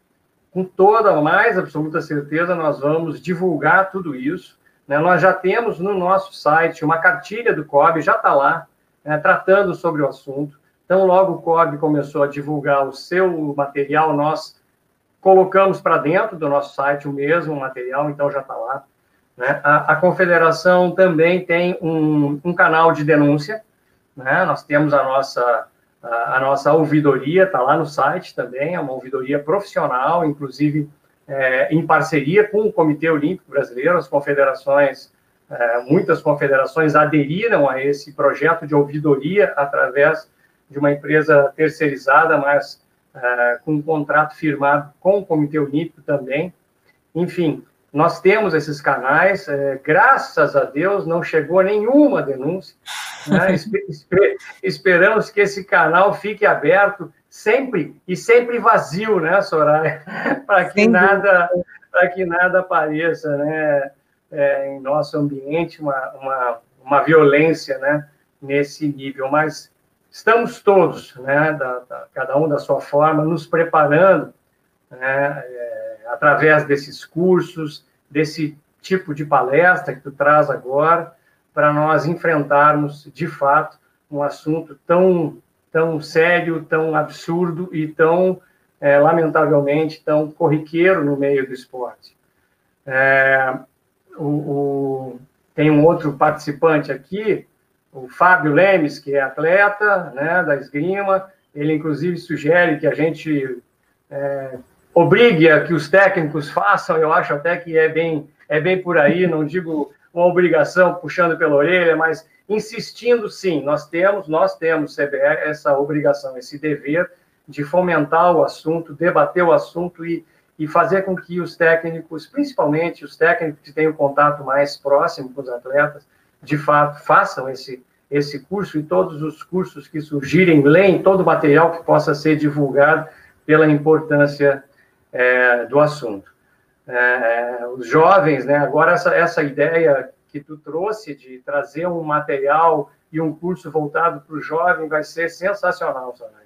com toda a mais absoluta certeza, nós vamos divulgar tudo isso. Né? Nós já temos no nosso site uma cartilha do COB, já está lá, né, tratando sobre o assunto. Então, logo o COB começou a divulgar o seu material, nós colocamos para dentro do nosso site o mesmo material, então já está lá. Né? A, a, confederação também tem um, um canal de denúncia, né? nós temos a nossa, a, nossa ouvidoria, está lá no site também, é uma ouvidoria profissional, inclusive é, em parceria com o Comitê Olímpico Brasileiro, as confederações, é, muitas confederações aderiram a esse projeto de ouvidoria através de uma empresa terceirizada, mas é, com um contrato firmado com o Comitê Olímpico também. Enfim, nós temos esses canais, é, graças a Deus não chegou nenhuma denúncia. Né? Esper esperamos que esse canal fique aberto sempre e sempre vazio, né, Soraya? para que nada para que nada apareça, né, é, em nosso ambiente uma, uma, uma violência, né, nesse nível. Mas estamos todos, né, da, da, cada um da sua forma, nos preparando, né, é, através desses cursos, desse tipo de palestra que tu traz agora, para nós enfrentarmos, de fato, um assunto tão, tão sério, tão absurdo e tão, é, lamentavelmente, tão corriqueiro no meio do esporte. É, o, o, tem um outro participante aqui, o Fábio Lemes, que é atleta né, da esgrima, ele inclusive sugere que a gente é, obrigue a que os técnicos façam, eu acho até que é bem, é bem por aí, não digo uma obrigação puxando pela orelha, mas insistindo sim, nós temos, nós temos, CBE, essa obrigação, esse dever de fomentar o assunto, debater o assunto e, e fazer com que os técnicos, principalmente os técnicos que têm o contato mais próximo com os atletas, de fato, façam esse, esse curso e todos os cursos que surgirem, leem todo o material que possa ser divulgado pela importância é, do assunto. É, os jovens, né, agora essa, essa ideia que tu trouxe de trazer um material e um curso voltado para o jovem vai ser sensacional, Soraya.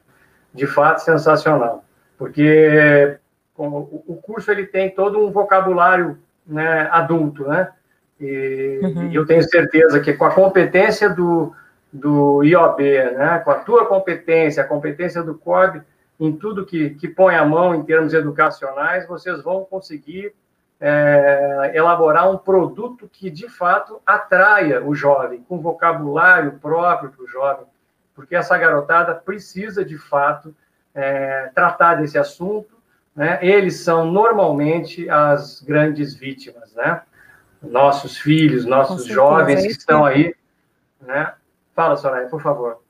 De fato, sensacional. Porque o curso ele tem todo um vocabulário né, adulto, né? E, uhum. eu tenho certeza que com a competência do, do IOB, né, com a tua competência, a competência do COB, em tudo que, que põe a mão em termos educacionais, vocês vão conseguir é, elaborar um produto que, de fato, atraia o jovem, com vocabulário próprio para o jovem, porque essa garotada precisa, de fato, é, tratar desse assunto. Né? Eles são, normalmente, as grandes vítimas, né? nossos filhos, nossos jovens que estão aí, né? Fala, Soraya, por favor.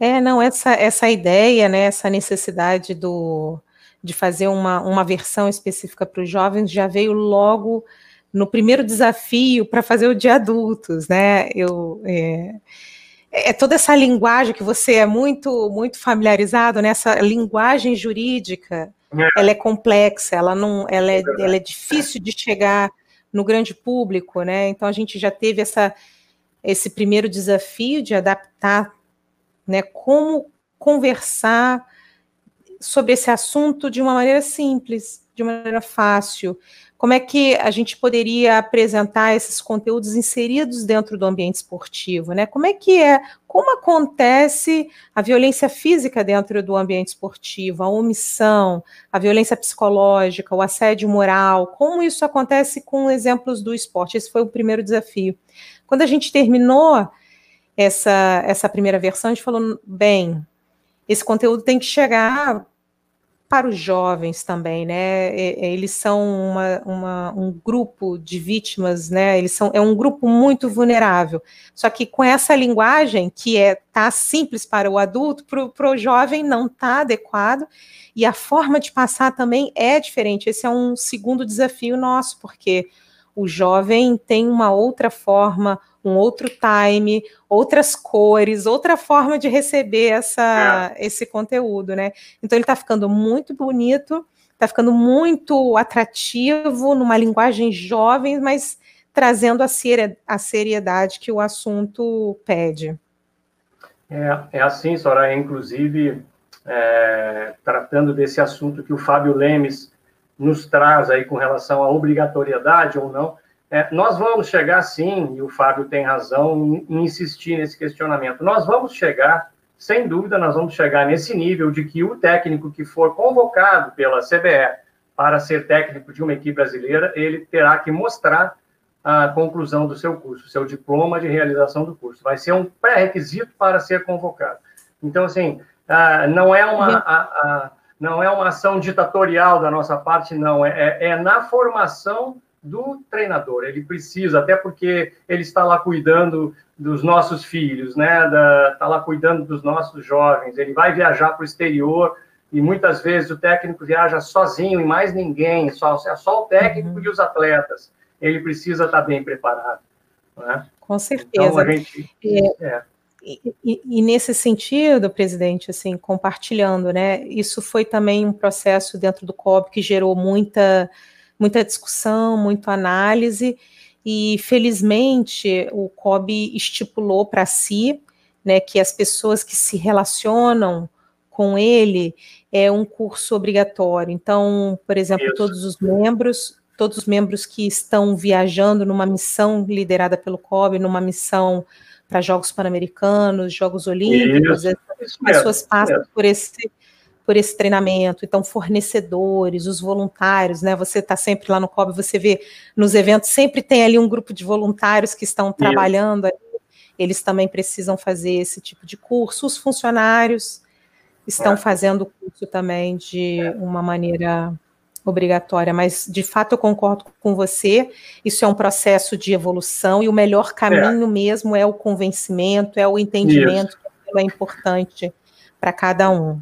É, não, essa, essa ideia, né, essa necessidade do, de fazer uma, uma versão específica para os jovens já veio logo no primeiro desafio para fazer o de adultos, né? Eu, é, é, toda essa linguagem que você é muito muito familiarizado, né? Essa linguagem jurídica, é. ela é complexa, ela não, ela é, ela é difícil de chegar no grande público, né? Então a gente já teve essa, esse primeiro desafio de adaptar, né? Como conversar sobre esse assunto de uma maneira simples, de uma maneira fácil. Como é que a gente poderia apresentar esses conteúdos inseridos dentro do ambiente esportivo, né? Como é que é, como acontece a violência física dentro do ambiente esportivo, a omissão, a violência psicológica, o assédio moral, como isso acontece com exemplos do esporte? Esse foi o primeiro desafio. Quando a gente terminou essa, essa primeira versão, a gente falou, bem, esse conteúdo tem que chegar para os jovens também, né? Eles são uma, uma, um grupo de vítimas, né? Eles são é um grupo muito vulnerável. Só que com essa linguagem que é tá simples para o adulto, para o jovem não tá adequado e a forma de passar também é diferente. Esse é um segundo desafio nosso, porque o jovem tem uma outra forma um outro time, outras cores, outra forma de receber essa, é. esse conteúdo, né? Então ele está ficando muito bonito, está ficando muito atrativo, numa linguagem jovem, mas trazendo a seriedade que o assunto pede. É, é assim, Soraya, inclusive, é, tratando desse assunto que o Fábio Lemes nos traz aí com relação à obrigatoriedade ou não, é, nós vamos chegar sim, e o Fábio tem razão em, insistir nesse questionamento, nós vamos chegar, sem dúvida, nós vamos chegar nesse nível de que o técnico que for convocado pela CBE para ser técnico de uma equipe brasileira, ele terá que mostrar a conclusão do seu curso, seu diploma de realização do curso. Vai ser um pré-requisito para ser convocado. Então, assim, não é uma, a, a, não é uma ação ditatorial da nossa parte, não. É, é, é na formação do treinador. Ele precisa, até porque ele está lá cuidando dos nossos filhos, né? Da, está lá cuidando dos nossos jovens. Ele vai viajar para o exterior e muitas vezes o técnico viaja sozinho e mais ninguém, só, é só o técnico uhum. e os atletas ele precisa estar bem preparado. Né? Com certeza. Então, a gente, é, é. E, e, e, nesse sentido, presidente, assim, compartilhando, né, isso foi também um processo dentro do COB que gerou muita, muita discussão, muita análise, e felizmente o COB estipulou para si, né, que as pessoas que se relacionam com ele é um curso obrigatório. Então, por exemplo, isso. todos os membros todos os membros que estão viajando numa missão liderada pelo COB, numa missão para Jogos Pan-Americanos, Jogos Olímpicos, isso, as pessoas passam por esse por esse treinamento, então fornecedores, os voluntários, né? Você está sempre lá no COB, você vê nos eventos sempre tem ali um grupo de voluntários que estão trabalhando, ali, eles também precisam fazer esse tipo de curso, os funcionários estão é. fazendo o curso também de uma maneira obrigatória, mas de fato eu concordo com você, isso é um processo de evolução e o melhor caminho é. mesmo é o convencimento, é o entendimento isso. que é importante para cada um.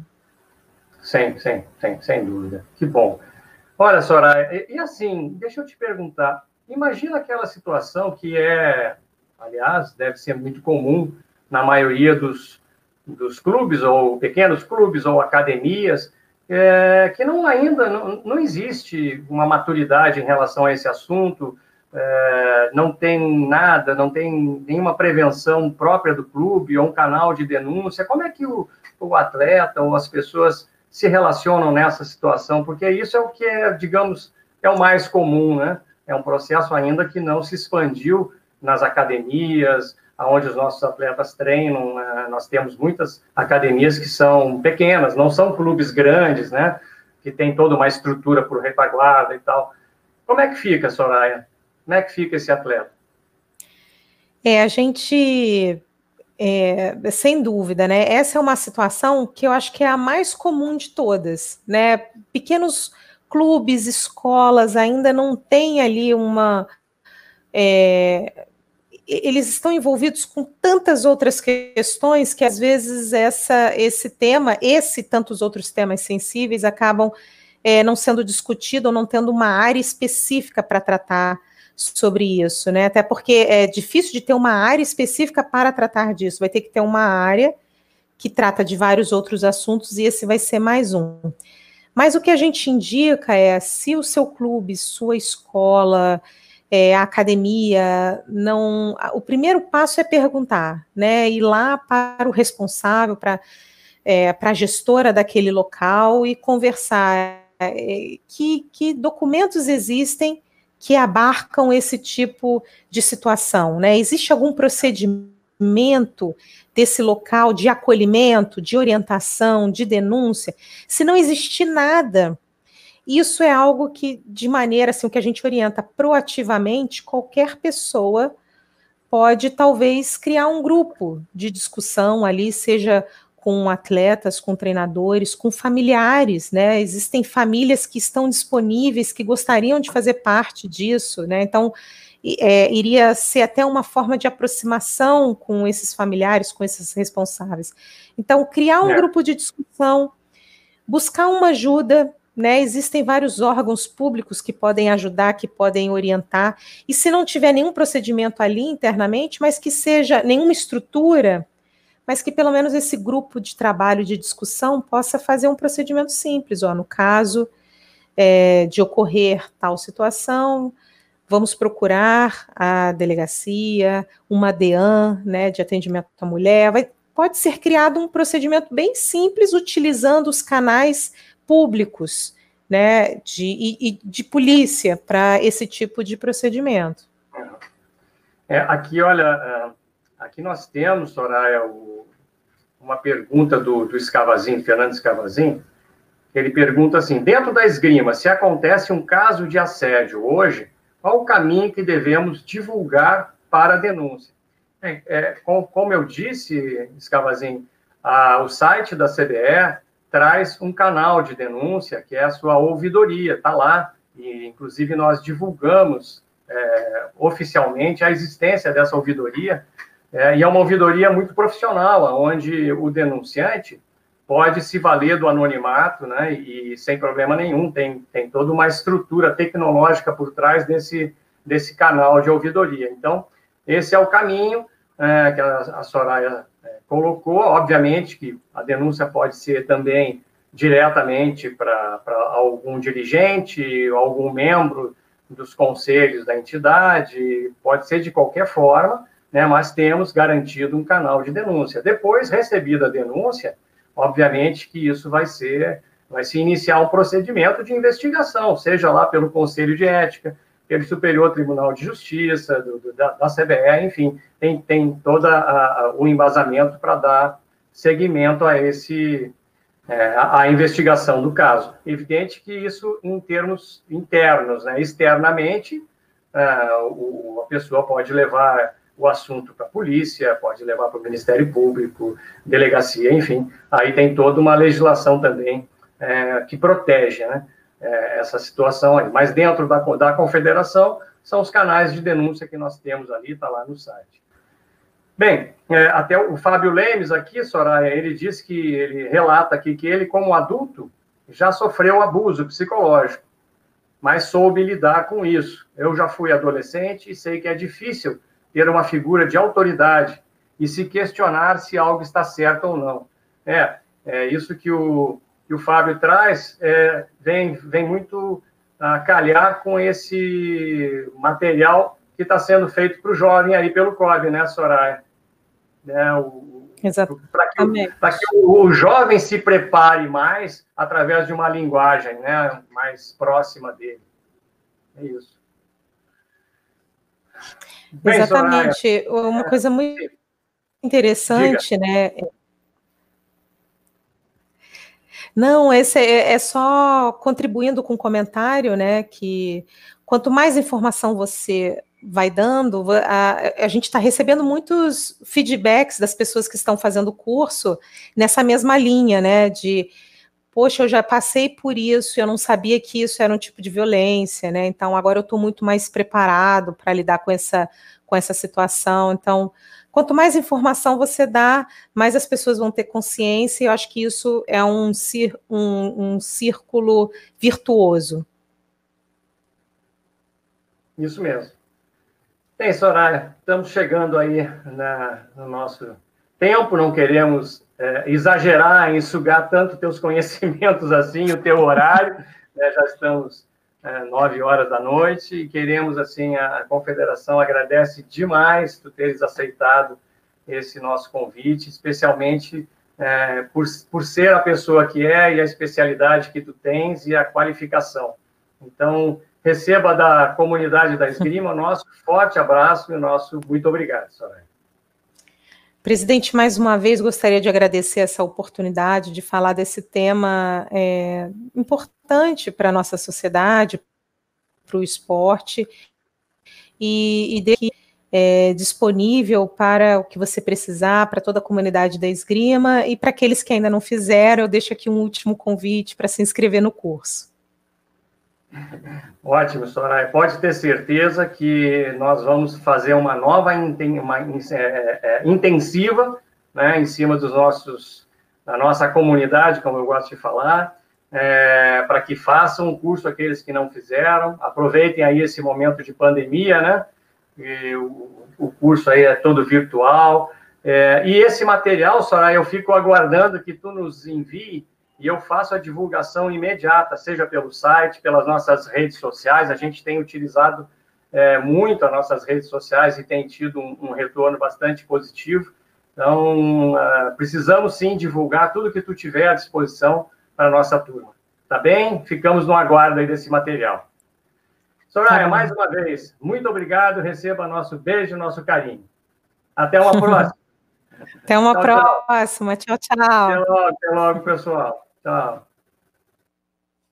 Sim, sim, sim, sem dúvida. Que bom. Olha, Soraya, e, e assim, deixa eu te perguntar, imagina aquela situação que é, aliás, deve ser muito comum na maioria dos, dos clubes, ou pequenos clubes, ou academias, é, que não ainda não, não, existe uma maturidade em relação a esse assunto, é, não tem nada, não tem nenhuma prevenção própria do clube ou um canal de denúncia. Como é que o, o atleta ou as pessoas se relacionam nessa situação? Porque isso é o que é, digamos, é o mais comum, né? É um processo ainda que não se expandiu nas academias, onde os nossos atletas treinam. Né? Nós temos muitas academias que são pequenas, não são clubes grandes, né? Que tem toda uma estrutura por retaguarda e tal. Como é que fica, Soraya? Como é que fica esse atleta? É, a gente, é, sem dúvida, né? Essa é uma situação que eu acho que é a mais comum de todas, né? Pequenos clubes, escolas ainda não têm ali uma é, eles estão envolvidos com tantas outras questões que às vezes essa, esse tema, esse e tantos outros temas sensíveis acabam é, não sendo discutido ou não tendo uma área específica para tratar sobre isso, né? Até porque é difícil de ter uma área específica para tratar disso. Vai ter que ter uma área que trata de vários outros assuntos e esse vai ser mais um. Mas o que a gente indica é se o seu clube, sua escola, é, a academia, não. O primeiro passo é perguntar, né? Ir lá para o responsável, para é, para a gestora daquele local e conversar é, que, que documentos existem que abarcam esse tipo de situação, né? Existe algum procedimento desse local de acolhimento, de orientação, de denúncia? Se não existir nada, isso é algo que, de maneira assim, que a gente orienta proativamente, qualquer pessoa pode talvez criar um grupo de discussão ali, seja com atletas, com treinadores, com familiares, né? Existem famílias que estão disponíveis, que gostariam de fazer parte disso, né? Então, é, iria ser até uma forma de aproximação com esses familiares, com esses responsáveis. Então, criar um é. grupo de discussão, buscar uma ajuda, né? Existem vários órgãos públicos que podem ajudar, que podem orientar. E se não tiver nenhum procedimento ali internamente, mas que seja nenhuma estrutura, mas que pelo menos esse grupo de trabalho, de discussão, possa fazer um procedimento simples. Ó, no caso é, de ocorrer tal situação, vamos procurar a delegacia, uma DEAN, né, de atendimento à mulher, vai, pode ser criado um procedimento bem simples utilizando os canais públicos, né, de, e, de polícia para esse tipo de procedimento. É, aqui, olha, é, aqui nós temos, Soraya, o, uma pergunta do, do Escavazinho, Fernando Escavazinho, ele pergunta assim, dentro da esgrima, se acontece um caso de assédio hoje, qual o caminho que devemos divulgar para a denúncia? É, é, com, como eu disse, Escavazinho, a, o site da CBE traz um canal de denúncia, que é a sua ouvidoria, está lá, e inclusive nós divulgamos é, oficialmente a existência dessa ouvidoria, é, e é uma ouvidoria muito profissional, onde o denunciante pode se valer do anonimato, né, e sem problema nenhum, tem, tem toda uma estrutura tecnológica por trás desse, desse canal de ouvidoria. Então, esse é o caminho é, que a, a Soraya colocou. Obviamente que a denúncia pode ser também diretamente para algum dirigente, algum membro dos conselhos da entidade, pode ser de qualquer forma, né, mas temos garantido um canal de denúncia. Depois, recebida a denúncia, obviamente que isso vai ser, vai se iniciar um procedimento de investigação, seja lá pelo Conselho de Ética, pelo Superior Tribunal de Justiça, do, do, da, da, CBE, enfim, tem, tem todo o embasamento para dar seguimento a esse é, a, investigação do caso. Evidente que isso em termos internos, né? externamente, é, o, a pessoa pode levar o assunto para a polícia, pode levar para o Ministério Público, delegacia, enfim. Aí tem toda uma legislação também é, que protege né, é, essa situação aí. Mas dentro da, da confederação, são os canais de denúncia que nós temos ali, está lá no site. Bem, é, até o Fábio Lemes aqui, Soraya, ele diz que, ele relata aqui que ele, como adulto, já sofreu abuso psicológico, mas soube lidar com isso. Eu já fui adolescente e sei que é difícil ter uma figura de autoridade e se questionar se algo está certo ou não. É, é isso que o, que o Fábio traz, é, vem, vem muito a calhar com esse material que está sendo feito para o jovem aí pelo COB, né, Soraya? Né, Para que, o, que o, o, jovem se prepare mais através de uma linguagem né, mais próxima dele. É isso. Bem, Exatamente. Soraya. Uma é, coisa muito interessante, Diga. né? Não, esse é, é, só contribuindo com o comentário, né? Que quanto mais informação você vai dando, a, a gente está recebendo muitos feedbacks das pessoas que estão fazendo o curso nessa mesma linha, né? De poxa, eu já passei por isso, eu não sabia que isso era um tipo de violência, né? Então agora eu estou muito mais preparado para lidar com essa, com essa situação. Então, quanto mais informação você dá, mais as pessoas vão ter consciência, e eu acho que isso é um, um, um círculo virtuoso. Isso mesmo. Bem, Soraya, estamos chegando aí na, no nosso tempo, não queremos é, exagerar em sugar tanto teus conhecimentos assim, o teu horário, né, já estamos nove horas da noite e queremos, assim, a, confederação agradece demais tu teres aceitado esse nosso convite, especialmente é, por, por ser a pessoa que é e a especialidade que tu tens e a qualificação. Então, receba da comunidade da Esgrima o nosso forte abraço e o nosso muito obrigado, Soraya. Presidente, mais uma vez gostaria de agradecer essa oportunidade de falar desse tema é, importante para a nossa sociedade, para o esporte, e, e de, é, disponível para o que você precisar, para toda a comunidade da esgrima, e para aqueles que ainda não fizeram, eu deixo aqui um último convite para se inscrever no curso. Ótimo, Soraya. Pode ter certeza que nós vamos fazer uma nova uma, é, é, é, intensiva né, em cima dos nossos, da nossa comunidade, como eu gosto de falar, é, para que façam o curso aqueles que não fizeram. Aproveitem aí esse momento de pandemia, né? O, o, curso aí é todo virtual. É, e esse material, Soraya, eu fico aguardando que tu nos envie e eu faço a divulgação imediata, seja pelo site, pelas nossas redes sociais. A gente tem utilizado é, muito as nossas redes sociais e tem tido um, um retorno bastante positivo. Então, uh, precisamos sim divulgar tudo que tu tiver à disposição para a nossa turma. Tá bem? Ficamos no aguardo aí desse material. Soraya, tá mais uma vez, muito obrigado. Receba nosso beijo, nosso carinho. Até uma próxima. Até uma tchau, próxima. Tchau, tchau. Até logo, até logo, pessoal. Tchau.